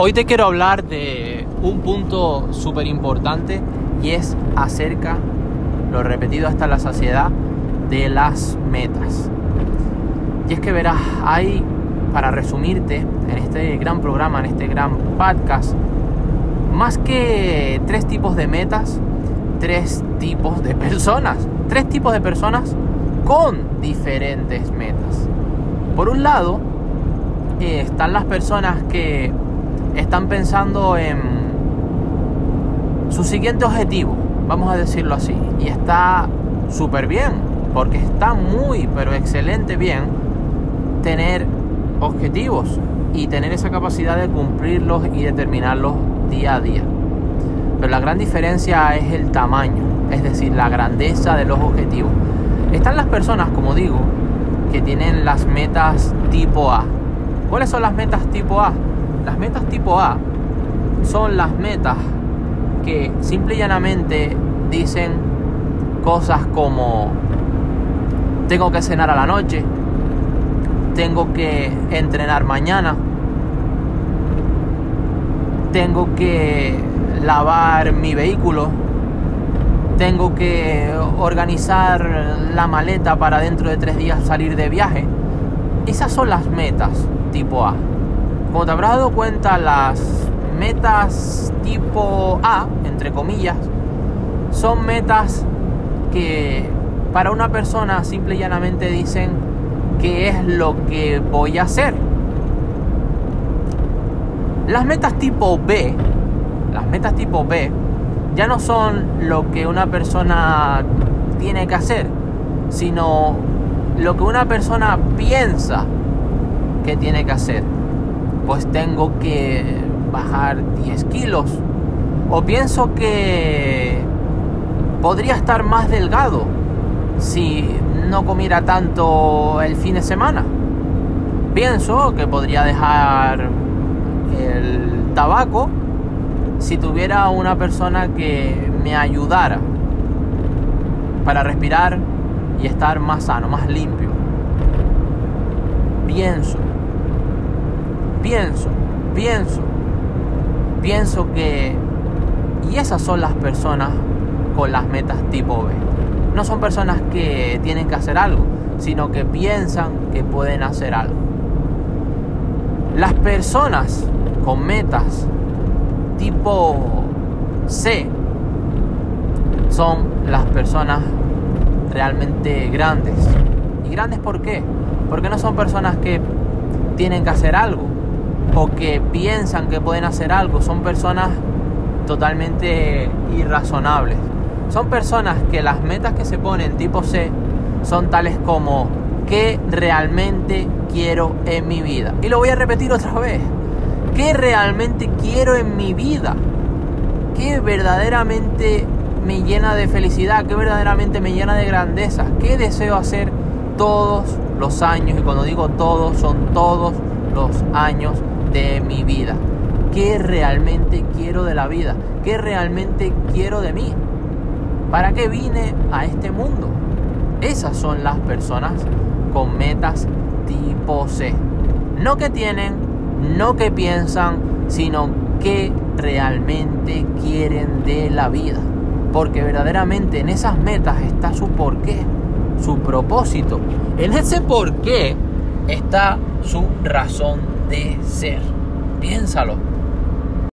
Hoy te quiero hablar de un punto súper importante y es acerca, lo repetido hasta la saciedad, de las metas. Y es que verás, hay, para resumirte, en este gran programa, en este gran podcast, más que tres tipos de metas, tres tipos de personas. Tres tipos de personas con diferentes metas. Por un lado, eh, están las personas que están pensando en su siguiente objetivo, vamos a decirlo así, y está súper bien, porque está muy, pero excelente bien tener objetivos y tener esa capacidad de cumplirlos y determinarlos día a día. Pero la gran diferencia es el tamaño, es decir, la grandeza de los objetivos. Están las personas, como digo, que tienen las metas tipo A. ¿Cuáles son las metas tipo A? Las metas tipo A son las metas que simple y llanamente dicen cosas como tengo que cenar a la noche, tengo que entrenar mañana, tengo que lavar mi vehículo, tengo que organizar la maleta para dentro de tres días salir de viaje. Esas son las metas tipo A. Como te habrás dado cuenta, las metas tipo A, entre comillas, son metas que para una persona simple y llanamente dicen qué es lo que voy a hacer. Las metas tipo B, las metas tipo B, ya no son lo que una persona tiene que hacer, sino lo que una persona piensa que tiene que hacer pues tengo que bajar 10 kilos. O pienso que podría estar más delgado si no comiera tanto el fin de semana. Pienso que podría dejar el tabaco si tuviera una persona que me ayudara para respirar y estar más sano, más limpio. Pienso pienso, pienso, pienso que... Y esas son las personas con las metas tipo B. No son personas que tienen que hacer algo, sino que piensan que pueden hacer algo. Las personas con metas tipo C son las personas realmente grandes. ¿Y grandes por qué? Porque no son personas que tienen que hacer algo, o que piensan que pueden hacer algo son personas totalmente irrazonables. Son personas que las metas que se ponen tipo C son tales como ¿qué realmente quiero en mi vida? Y lo voy a repetir otra vez. ¿Qué realmente quiero en mi vida? ¿Qué verdaderamente me llena de felicidad? ¿Qué verdaderamente me llena de grandeza? ¿Qué deseo hacer todos los años? Y cuando digo todos, son todos los años de mi vida. ¿Qué realmente quiero de la vida? ¿Qué realmente quiero de mí? ¿Para qué vine a este mundo? Esas son las personas con metas tipo C. No que tienen, no que piensan, sino que realmente quieren de la vida. Porque verdaderamente en esas metas está su porqué, su propósito. En ese porqué está su razón de ser. Piénsalo.